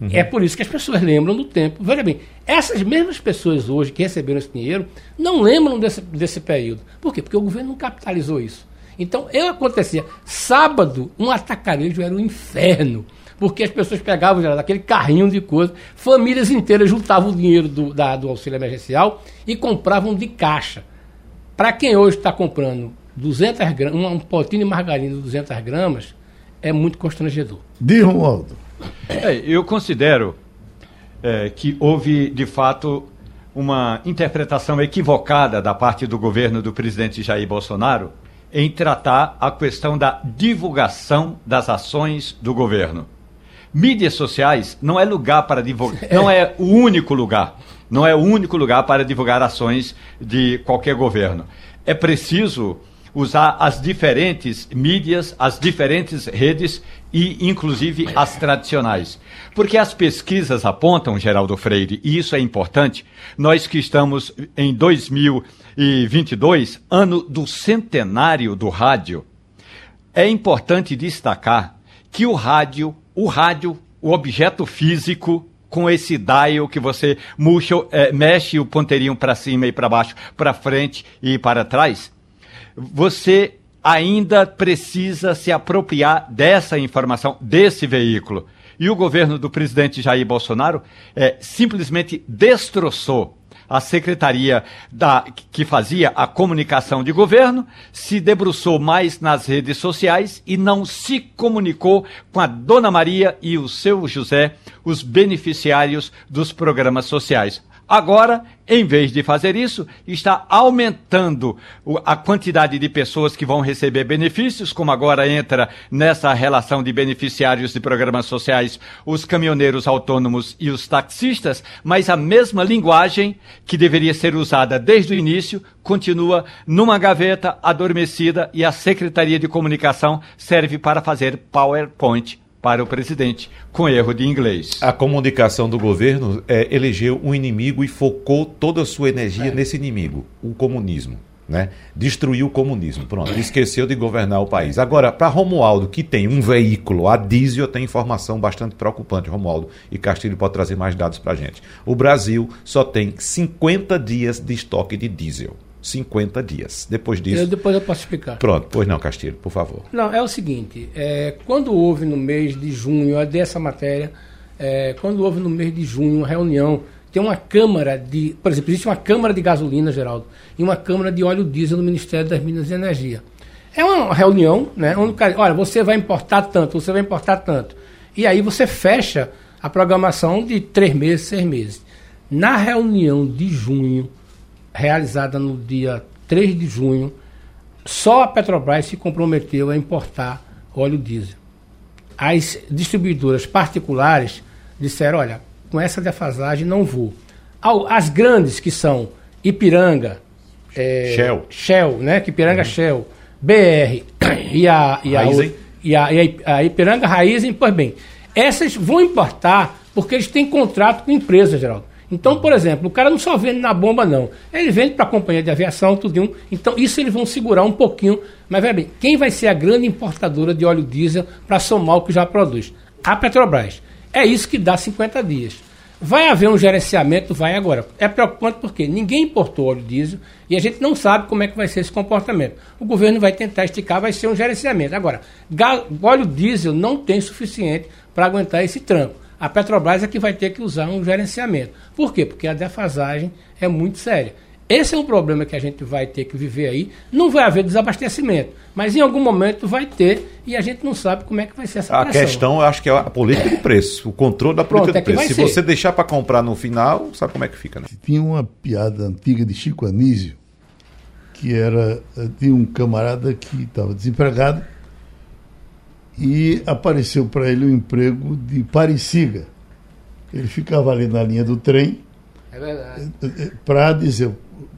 Uhum. É por isso que as pessoas lembram do tempo. Veja bem, essas mesmas pessoas hoje que receberam esse dinheiro não lembram desse, desse período. Por quê? Porque o governo não capitalizou isso. Então, eu acontecia. Sábado, um atacarejo era um inferno. Porque as pessoas pegavam já daquele carrinho de coisas, famílias inteiras juntavam o dinheiro do, da, do auxílio emergencial e compravam de caixa. Para quem hoje está comprando 200 gramas, um potinho de margarina de 200 gramas, é muito constrangedor. Diz, Romualdo. É, eu considero é, que houve, de fato, uma interpretação equivocada da parte do governo do presidente Jair Bolsonaro em tratar a questão da divulgação das ações do governo. Mídias sociais não é lugar para divulgar, não é o único lugar, não é o único lugar para divulgar ações de qualquer governo. É preciso usar as diferentes mídias, as diferentes redes e, inclusive, as tradicionais. Porque as pesquisas apontam, Geraldo Freire, e isso é importante, nós que estamos em 2022, ano do centenário do rádio, é importante destacar que o rádio, o rádio, o objeto físico, com esse dial que você murcha, é, mexe o ponteirinho para cima e para baixo, para frente e para trás, você ainda precisa se apropriar dessa informação, desse veículo. E o governo do presidente Jair Bolsonaro é, simplesmente destroçou a secretaria da, que fazia a comunicação de governo, se debruçou mais nas redes sociais e não se comunicou com a Dona Maria e o seu José, os beneficiários dos programas sociais. Agora, em vez de fazer isso, está aumentando a quantidade de pessoas que vão receber benefícios, como agora entra nessa relação de beneficiários de programas sociais os caminhoneiros autônomos e os taxistas, mas a mesma linguagem que deveria ser usada desde o início continua numa gaveta adormecida e a Secretaria de Comunicação serve para fazer PowerPoint para o presidente, com erro de inglês. A comunicação do governo é, elegeu um inimigo e focou toda a sua energia é. nesse inimigo, o comunismo. Né? Destruiu o comunismo. Pronto, esqueceu de governar o país. Agora, para Romualdo, que tem um veículo a diesel, tem informação bastante preocupante, Romualdo, e Castilho pode trazer mais dados para a gente. O Brasil só tem 50 dias de estoque de diesel. 50 dias. Depois disso. Eu, depois eu posso explicar. Pronto, pois não, Castilho, por favor. Não, é o seguinte: é, quando houve no mês de junho, eu dei essa matéria, é, quando houve no mês de junho uma reunião, tem uma Câmara de. Por exemplo, existe uma Câmara de Gasolina, Geraldo, e uma Câmara de Óleo Diesel no Ministério das Minas e Energia. É uma reunião, né? Onde, olha, você vai importar tanto, você vai importar tanto. E aí você fecha a programação de três meses, seis meses. Na reunião de junho, realizada no dia 3 de junho, só a Petrobras se comprometeu a importar óleo diesel. As distribuidoras particulares disseram: olha, com essa defasagem não vou. As grandes, que são Ipiranga, é, Shell. Shell, né? Que Ipiranga uhum. Shell, BR e a, e a, e a, e a, a Ipiranga Raizen, pois bem, essas vão importar porque eles têm contrato com empresas, Geraldo. Então, por exemplo, o cara não só vende na bomba, não. Ele vende para a companhia de aviação, tudo. Então, isso eles vão segurar um pouquinho. Mas, veja bem, quem vai ser a grande importadora de óleo diesel para somar o que já produz? A Petrobras. É isso que dá 50 dias. Vai haver um gerenciamento? Vai agora. É preocupante porque ninguém importou óleo diesel e a gente não sabe como é que vai ser esse comportamento. O governo vai tentar esticar, vai ser um gerenciamento. Agora, óleo diesel não tem suficiente para aguentar esse tranco a Petrobras é que vai ter que usar um gerenciamento. Por quê? Porque a defasagem é muito séria. Esse é um problema que a gente vai ter que viver aí. Não vai haver desabastecimento, mas em algum momento vai ter e a gente não sabe como é que vai ser essa A pressão. questão, eu acho que é a política de preço, o controle da política Pronto, de é preço. Se ser. você deixar para comprar no final, sabe como é que fica, né? Tinha uma piada antiga de Chico Anísio, que era de um camarada que estava desempregado e apareceu para ele o um emprego de pareciga. Ele ficava ali na linha do trem é eh, eh, para dizer,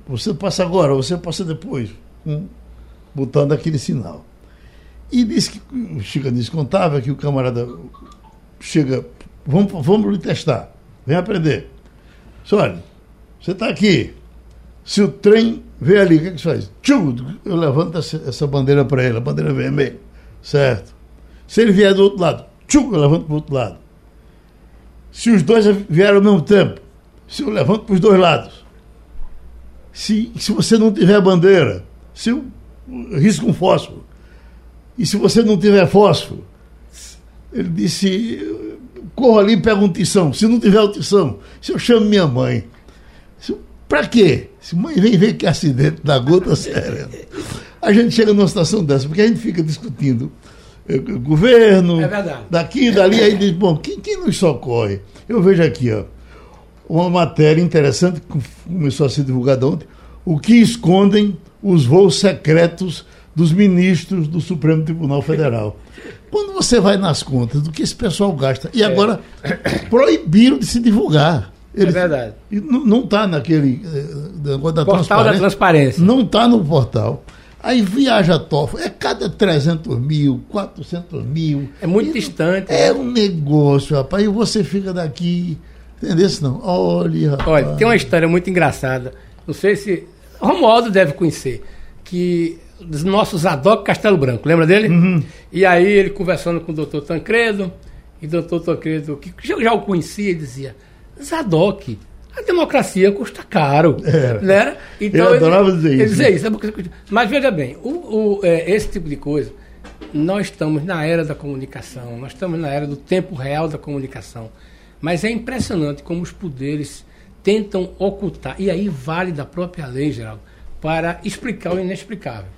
você passa agora, você passa depois, um, botando aquele sinal. E disse que o Chica disse, contava que o camarada chega, vamos, vamos lhe testar, vem aprender. Disse, olha, Você está aqui. Se o trem vem ali, o que, que você faz? Tchum, eu levanto essa, essa bandeira para ele, a bandeira vermelha. Certo? Se ele vier do outro lado, tchum, eu levanto para o outro lado. Se os dois vieram ao mesmo tempo, se eu levanto para os dois lados. Se, se você não tiver bandeira, se eu risco um fósforo, e se você não tiver fósforo, ele disse, corro ali e pego um tição. Se não tiver o tição, se eu chamo minha mãe. Para quê? Se mãe vem ver que é acidente da gota séria. A gente chega numa situação dessa, porque a gente fica discutindo governo, é daqui, dali, aí diz, bom, quem, quem nos socorre? Eu vejo aqui, ó, uma matéria interessante que começou a ser divulgada ontem, o que escondem os voos secretos dos ministros do Supremo Tribunal Federal. Quando você vai nas contas do que esse pessoal gasta, e é. agora é. proibiram de se divulgar. Eles, é verdade. Não está naquele eh, negócio da portal transparência. da transparência. Não está no portal. Aí viaja tofa, é cada 300 mil, 400 mil. É muito distante. É né? um negócio, rapaz. E você fica daqui. Entendeu? Não. Olha, rapaz. Olha, tem uma história muito engraçada. Não sei se. Romualdo deve conhecer. Que dos nossos Zadok Castelo Branco, lembra dele? Uhum. E aí ele conversando com o doutor Tancredo, e o doutor Tancredo, que já, já o conhecia, dizia, Zadok, a democracia custa caro. É. Né? Então, ele adorava ele, dizer ele isso. Isso. Mas veja bem, o, o, é, esse tipo de coisa, nós estamos na era da comunicação, nós estamos na era do tempo real da comunicação. Mas é impressionante como os poderes tentam ocultar, e aí vale da própria lei, Geraldo, para explicar o inexplicável.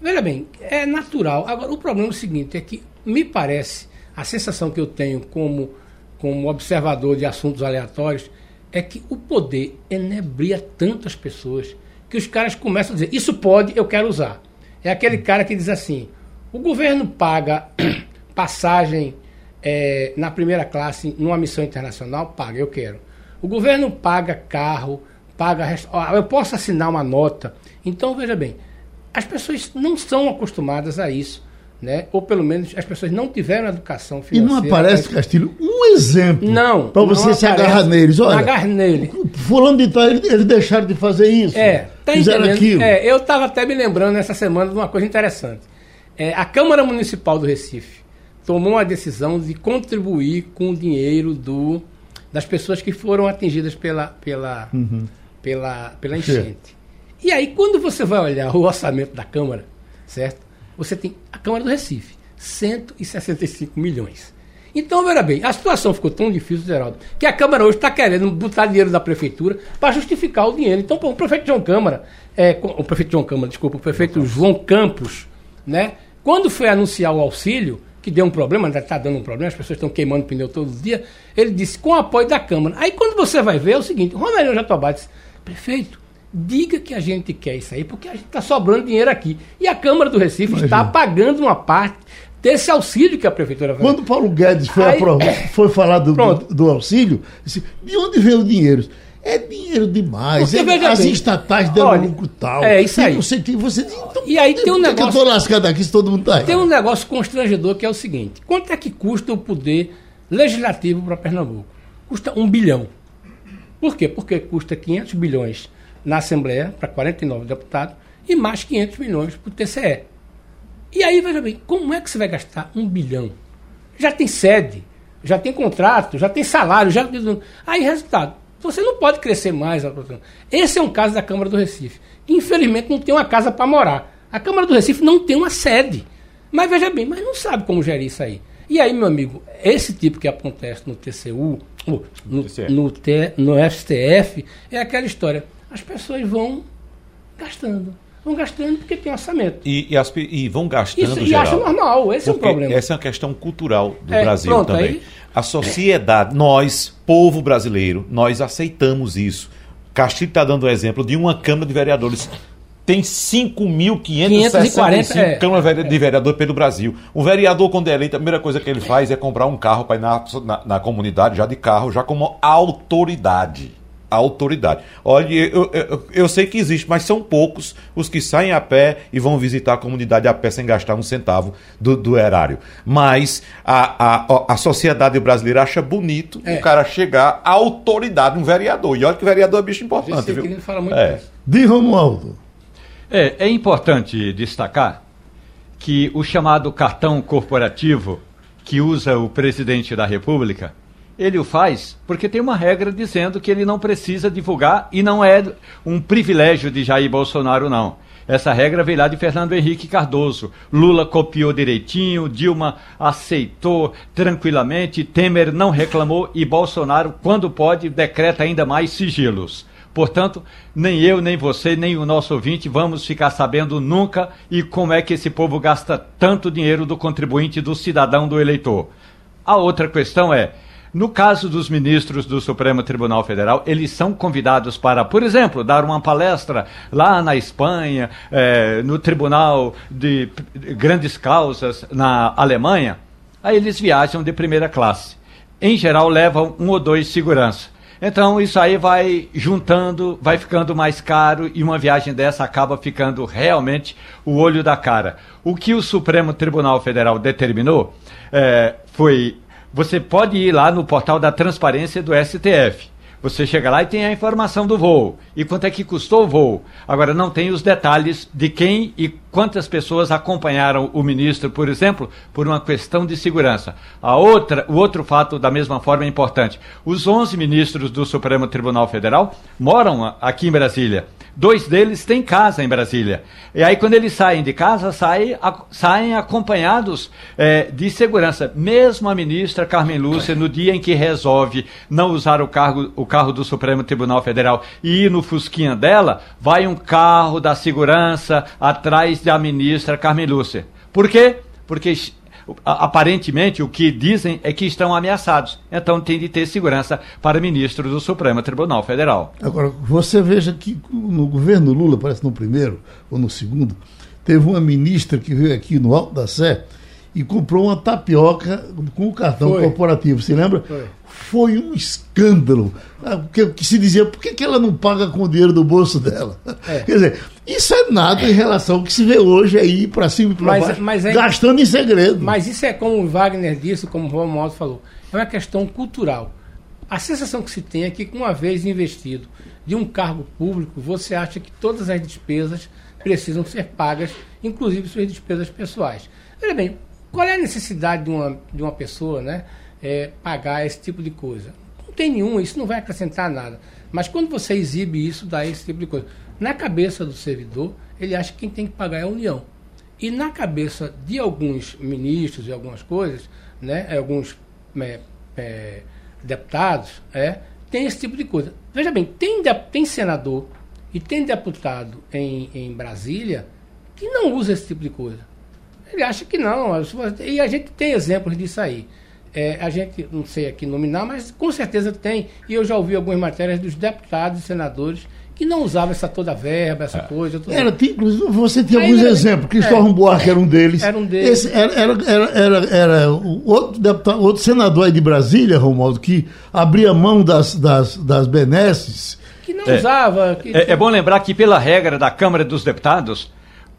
Veja bem, é natural. Agora, o problema é o seguinte: é que me parece, a sensação que eu tenho como, como observador de assuntos aleatórios, é que o poder enebria tantas pessoas que os caras começam a dizer: Isso pode, eu quero usar. É aquele cara que diz assim: o governo paga passagem é, na primeira classe numa missão internacional? Paga, eu quero. O governo paga carro, paga. Eu posso assinar uma nota. Então, veja bem, as pessoas não são acostumadas a isso. Né? Ou pelo menos as pessoas não tiveram educação financeira. E não aparece, Castilho, um exemplo não para você se agarrar neles. Olha, agarrar nele. Fulano de tal, eles deixaram de fazer isso. É, tá fizeram entendendo? aquilo. É, eu estava até me lembrando nessa semana de uma coisa interessante. É, a Câmara Municipal do Recife tomou a decisão de contribuir com o dinheiro do, das pessoas que foram atingidas pela, pela, uhum. pela, pela enchente. E aí, quando você vai olhar o orçamento da Câmara, certo? Você tem a Câmara do Recife, 165 milhões. Então, veja bem, a situação ficou tão difícil, Geraldo, que a Câmara hoje está querendo botar dinheiro da Prefeitura para justificar o dinheiro. Então, pô, o prefeito João Câmara, é, o prefeito João Câmara, desculpa, o prefeito João Campos, né? Quando foi anunciar o auxílio, que deu um problema, ainda está dando um problema, as pessoas estão queimando pneu todo dia, ele disse, com o apoio da Câmara. Aí quando você vai ver, é o seguinte, Ronaldinho Jatobá disse, prefeito, diga que a gente quer isso aí, porque a gente está sobrando dinheiro aqui. E a Câmara do Recife Imagina. está pagando uma parte desse auxílio que a prefeitura vai Quando Paulo Guedes foi, aí, foi falar do, do, do, auxílio, disse, de onde veio o dinheiro? É dinheiro demais. é, as bem, estatais deram olha, lucro tal. É isso aí. Você, você, então, e aí tem um negócio. eu estou lascado aqui se todo mundo está aí. Tem um negócio constrangedor que é o seguinte: quanto é que custa o poder legislativo para Pernambuco? Custa um bilhão. Por quê? Porque custa 500 bilhões na Assembleia para 49 deputados e mais 500 milhões para o TCE. E aí, veja bem, como é que você vai gastar um bilhão? Já tem sede, já tem contrato, já tem salário, já. Aí, resultado, você não pode crescer mais. Esse é um caso da Câmara do Recife. Infelizmente, não tem uma casa para morar. A Câmara do Recife não tem uma sede. Mas veja bem, mas não sabe como gerir isso aí. E aí, meu amigo, esse tipo que acontece no TCU, no, no, no, no STF, é aquela história as pessoas vão gastando. Vão gastando porque tem orçamento. E, e, as, e vão gastando. Isso, e acha normal, esse é o problema. Essa é uma questão cultural do é, Brasil pronto, também. Aí... A sociedade, nós, povo brasileiro, nós aceitamos isso. Castilho está dando o exemplo de uma Câmara de Vereadores tem 5.565 é, câmaras de vereador pelo Brasil. O vereador, quando é eleito, a primeira coisa que ele faz é comprar um carro para ir na, na, na, comunidade, já de carro, já como autoridade. Autoridade. Olha, eu, eu, eu, sei que existe, mas são poucos os que saem a pé e vão visitar a comunidade a pé sem gastar um centavo do, do erário. Mas a, a, a sociedade brasileira acha bonito é. o cara chegar à autoridade, um vereador. E olha que vereador é bicho importante. Viu? Que fala muito é. De Romualdo. É, é importante destacar que o chamado cartão corporativo que usa o presidente da República ele o faz porque tem uma regra dizendo que ele não precisa divulgar e não é um privilégio de Jair Bolsonaro, não. Essa regra veio lá de Fernando Henrique Cardoso. Lula copiou direitinho, Dilma aceitou tranquilamente, Temer não reclamou e Bolsonaro, quando pode, decreta ainda mais sigilos. Portanto, nem eu, nem você, nem o nosso ouvinte vamos ficar sabendo nunca e como é que esse povo gasta tanto dinheiro do contribuinte, do cidadão, do eleitor. A outra questão é no caso dos ministros do Supremo Tribunal Federal, eles são convidados para, por exemplo, dar uma palestra lá na Espanha, eh, no Tribunal de Grandes Causas na Alemanha. Aí eles viajam de primeira classe. Em geral, levam um ou dois segurança. Então isso aí vai juntando, vai ficando mais caro e uma viagem dessa acaba ficando realmente o olho da cara. O que o Supremo Tribunal Federal determinou é, foi você pode ir lá no portal da transparência do STF. Você chega lá e tem a informação do voo e quanto é que custou o voo. Agora não tem os detalhes de quem e quantas pessoas acompanharam o ministro, por exemplo, por uma questão de segurança. A outra, o outro fato da mesma forma é importante. Os 11 ministros do Supremo Tribunal Federal moram aqui em Brasília. Dois deles têm casa em Brasília. E aí, quando eles saem de casa, saem, a, saem acompanhados é, de segurança. Mesmo a ministra Carmen Lúcia, no dia em que resolve não usar o, cargo, o carro do Supremo Tribunal Federal e ir no Fusquinha dela, vai um carro da segurança atrás da ministra Carmen Lúcia. Por quê? Porque aparentemente o que dizem é que estão ameaçados. Então tem de ter segurança para ministros do Supremo Tribunal Federal. Agora, você veja que no governo Lula, parece no primeiro ou no segundo, teve uma ministra que veio aqui no Alto da Sé e comprou uma tapioca com o cartão Foi. corporativo. Você lembra? Foi foi um escândalo. Ah, que, que se dizia, por que, que ela não paga com o dinheiro do bolso dela? É. Quer dizer, isso é nada em relação ao que se vê hoje aí para cima e para baixo, mas é, gastando em segredo. Mas isso é como o Wagner disse, como o Romualdo falou, é uma questão cultural. A sensação que se tem é que, uma vez investido de um cargo público, você acha que todas as despesas precisam ser pagas, inclusive suas despesas pessoais. Veja bem, qual é a necessidade de uma, de uma pessoa, né? é, pagar esse tipo de coisa. Não tem nenhum, isso não vai acrescentar nada. Mas quando você exibe isso, dá esse tipo de coisa. Na cabeça do servidor, ele acha que quem tem que pagar é a União. E na cabeça de alguns ministros e algumas coisas, né, alguns é, é, deputados, é, tem esse tipo de coisa. Veja bem, tem, tem senador e tem deputado em, em Brasília que não usa esse tipo de coisa. Ele acha que não. E a gente tem exemplos disso aí. É, a gente, não sei aqui nominar, mas com certeza tem. E eu já ouvi algumas matérias dos deputados e senadores que não usavam essa toda verba, essa é. coisa. Era, inclusive, você tem alguns exemplos. Cristóvão é, Buarque era um deles. Era um deles. Esse, era, era, era, era, outro, deputado, outro senador aí de Brasília, Romualdo, que abria mão das, das, das benesses. Que não é. usava. Que... É, é bom lembrar que, pela regra da Câmara dos Deputados,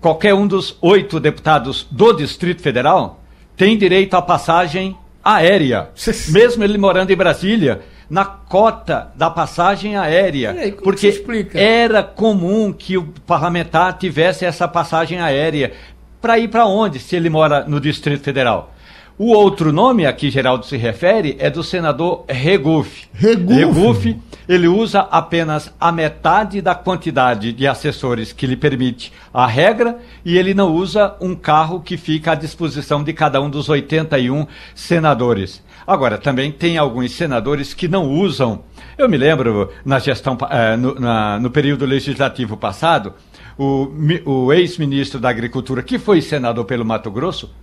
qualquer um dos oito deputados do Distrito Federal tem direito à passagem aérea. Mesmo ele morando em Brasília, na cota da passagem aérea. Aí, porque era comum que o parlamentar tivesse essa passagem aérea. Para ir para onde, se ele mora no Distrito Federal? O outro nome a que Geraldo se refere é do senador Regufe. Regufe. Regufe, ele usa apenas a metade da quantidade de assessores que lhe permite a regra e ele não usa um carro que fica à disposição de cada um dos 81 senadores. Agora, também tem alguns senadores que não usam. Eu me lembro, na gestão, eh, no, na, no período legislativo passado, o, o ex-ministro da Agricultura, que foi senador pelo Mato Grosso,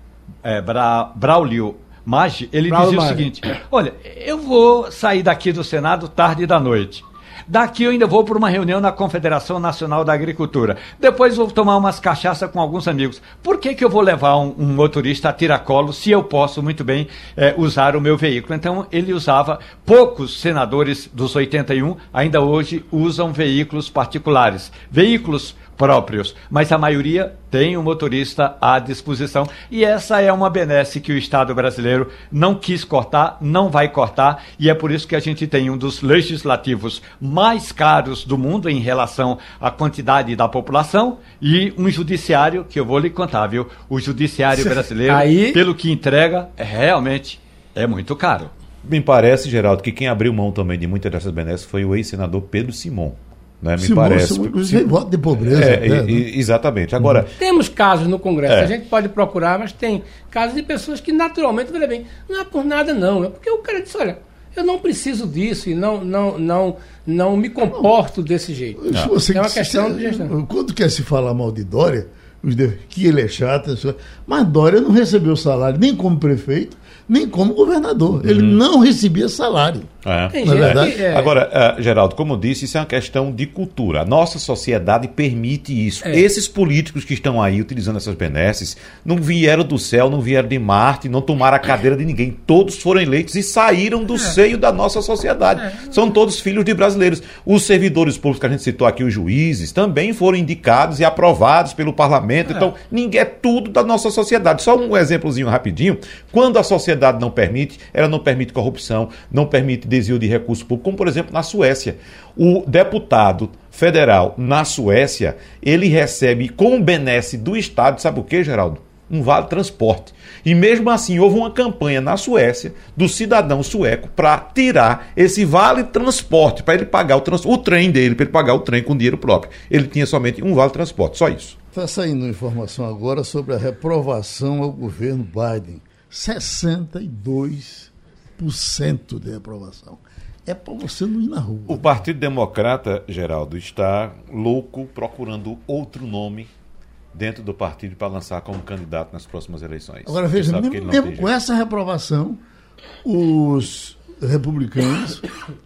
é, Bra, Braulio Maggi, ele Braulio dizia Maggi. o seguinte: Olha, eu vou sair daqui do Senado tarde da noite. Daqui eu ainda vou para uma reunião na Confederação Nacional da Agricultura. Depois vou tomar umas cachaça com alguns amigos. Por que, que eu vou levar um, um motorista a tiracolo se eu posso muito bem é, usar o meu veículo? Então ele usava, poucos senadores dos 81 ainda hoje usam veículos particulares. Veículos próprios, mas a maioria tem um motorista à disposição e essa é uma benesse que o Estado brasileiro não quis cortar, não vai cortar e é por isso que a gente tem um dos legislativos mais caros do mundo em relação à quantidade da população e um judiciário que eu vou lhe contar, viu? O judiciário brasileiro, Aí... pelo que entrega, é realmente é muito caro. Me parece, Geraldo, que quem abriu mão também de muitas dessas benesses foi o ex-senador Pedro Simon. Né, me parece. Simão, voto de pobreza. É, né? e, exatamente. Agora. Uhum. Temos casos no Congresso, é. a gente pode procurar, mas tem casos de pessoas que naturalmente, veja bem, não é por nada, não. É porque o cara disse, olha, eu não preciso disso e não, não, não, não me comporto não. desse jeito. Você, é uma questão se, de gestão. Quando quer se falar mal de Dória, que ele é chato, mas Dória não recebeu salário nem como prefeito, nem como governador. Ele uhum. não recebia salário. É. É verdade? É. Agora, uh, Geraldo, como eu disse, isso é uma questão de cultura. A nossa sociedade permite isso. É. Esses políticos que estão aí utilizando essas benesses não vieram do céu, não vieram de Marte, não tomaram a cadeira de ninguém. Todos foram eleitos e saíram do é. seio da nossa sociedade. É. São todos filhos de brasileiros. Os servidores públicos que a gente citou aqui, os juízes, também foram indicados e aprovados pelo parlamento. Então, ninguém é tudo da nossa sociedade. Só um exemplozinho rapidinho. Quando a sociedade não permite, ela não permite corrupção, não permite desvio de recursos públicos, como por exemplo na Suécia. O deputado federal na Suécia, ele recebe como benesse do Estado, sabe o que, Geraldo? Um vale transporte. E mesmo assim, houve uma campanha na Suécia do cidadão sueco para tirar esse vale transporte, para ele pagar o, trans... o trem dele, para ele pagar o trem com dinheiro próprio. Ele tinha somente um vale transporte, só isso. Está saindo informação agora sobre a reprovação ao governo Biden. 62 cento de aprovação. É para você não ir na rua. O Partido Democrata, Geraldo, está louco procurando outro nome dentro do partido para lançar como candidato nas próximas eleições. Agora veja, mesmo, mesmo com essa reprovação, os republicanos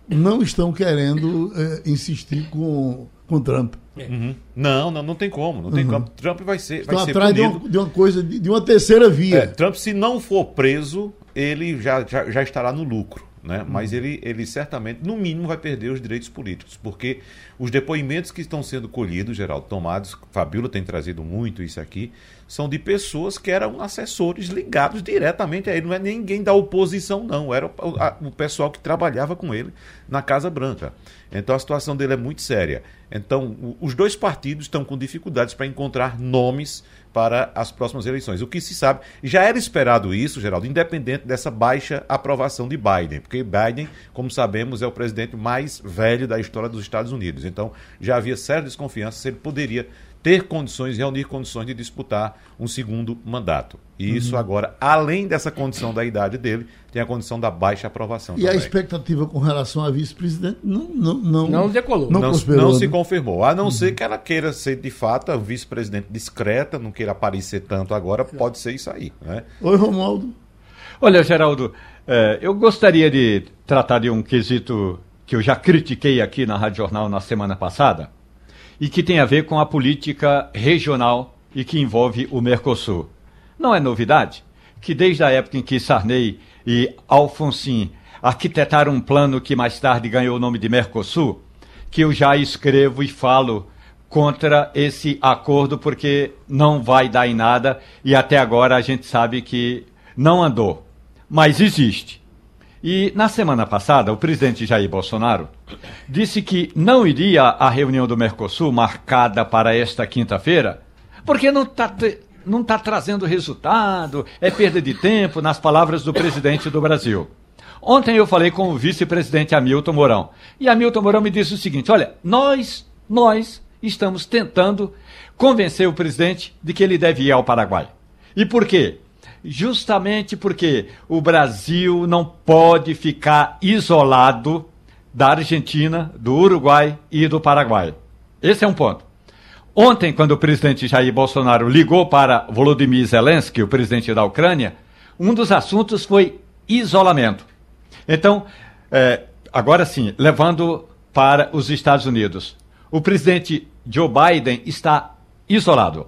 não estão querendo é, insistir com, com Trump. Uhum. Não, não, não tem como, não tem uhum. como. Trump vai ser, vai ser atrás de uma, de uma, coisa, de, de uma terceira via. É, Trump, se não for preso, ele já, já, já estará no lucro. Né? Uhum. Mas ele, ele certamente, no mínimo, vai perder os direitos políticos, porque os depoimentos que estão sendo colhidos, Geraldo, tomados, Fabíola tem trazido muito isso aqui, são de pessoas que eram assessores ligados diretamente a ele, não é ninguém da oposição, não, era o, a, o pessoal que trabalhava com ele na Casa Branca. Então a situação dele é muito séria. Então, os dois partidos estão com dificuldades para encontrar nomes para as próximas eleições. O que se sabe, já era esperado isso, Geraldo, independente dessa baixa aprovação de Biden, porque Biden, como sabemos, é o presidente mais velho da história dos Estados Unidos. Então, já havia séria desconfiança se ele poderia ter condições, reunir condições de disputar um segundo mandato. E uhum. isso agora, além dessa condição da idade dele, tem a condição da baixa aprovação. E também. a expectativa com relação a vice-presidente não, não, não, não decolou. Não, não, não se né? confirmou. A não uhum. ser que ela queira ser, de fato, a vice-presidente discreta, não queira aparecer tanto agora, pode ser isso aí. Né? Oi, Romualdo. Olha, Geraldo, eh, eu gostaria de tratar de um quesito que eu já critiquei aqui na Rádio Jornal na semana passada e que tem a ver com a política regional e que envolve o Mercosul. Não é novidade que desde a época em que Sarney e Alfonsin arquitetaram um plano que mais tarde ganhou o nome de Mercosul, que eu já escrevo e falo contra esse acordo porque não vai dar em nada e até agora a gente sabe que não andou. Mas existe. E na semana passada, o presidente Jair Bolsonaro disse que não iria à reunião do Mercosul marcada para esta quinta-feira, porque não está não tá trazendo resultado, é perda de tempo, nas palavras do presidente do Brasil. Ontem eu falei com o vice-presidente Hamilton Mourão. E Hamilton Mourão me disse o seguinte: olha, nós, nós estamos tentando convencer o presidente de que ele deve ir ao Paraguai. E por quê? Justamente porque o Brasil não pode ficar isolado da Argentina, do Uruguai e do Paraguai. Esse é um ponto. Ontem, quando o presidente Jair Bolsonaro ligou para Volodymyr Zelensky, o presidente da Ucrânia, um dos assuntos foi isolamento. Então, é, agora sim, levando para os Estados Unidos. O presidente Joe Biden está isolado.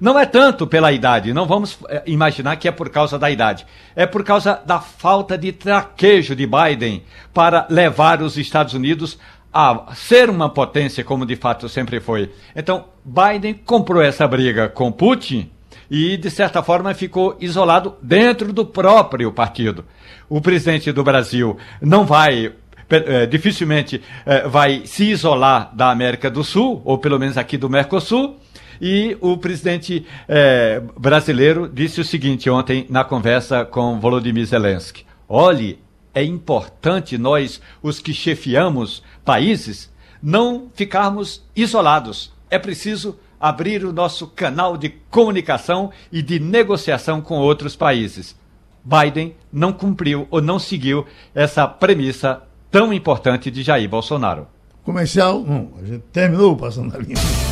Não é tanto pela idade, não vamos eh, imaginar que é por causa da idade. É por causa da falta de traquejo de Biden para levar os Estados Unidos a ser uma potência, como de fato sempre foi. Então, Biden comprou essa briga com Putin e, de certa forma, ficou isolado dentro do próprio partido. O presidente do Brasil não vai é, dificilmente é, vai se isolar da América do Sul, ou pelo menos aqui do Mercosul. E o presidente é, brasileiro disse o seguinte ontem na conversa com Volodymyr Zelensky: olhe, é importante nós, os que chefiamos países, não ficarmos isolados. É preciso abrir o nosso canal de comunicação e de negociação com outros países. Biden não cumpriu ou não seguiu essa premissa tão importante de Jair Bolsonaro. Comercial, não, a gente terminou passando a linha.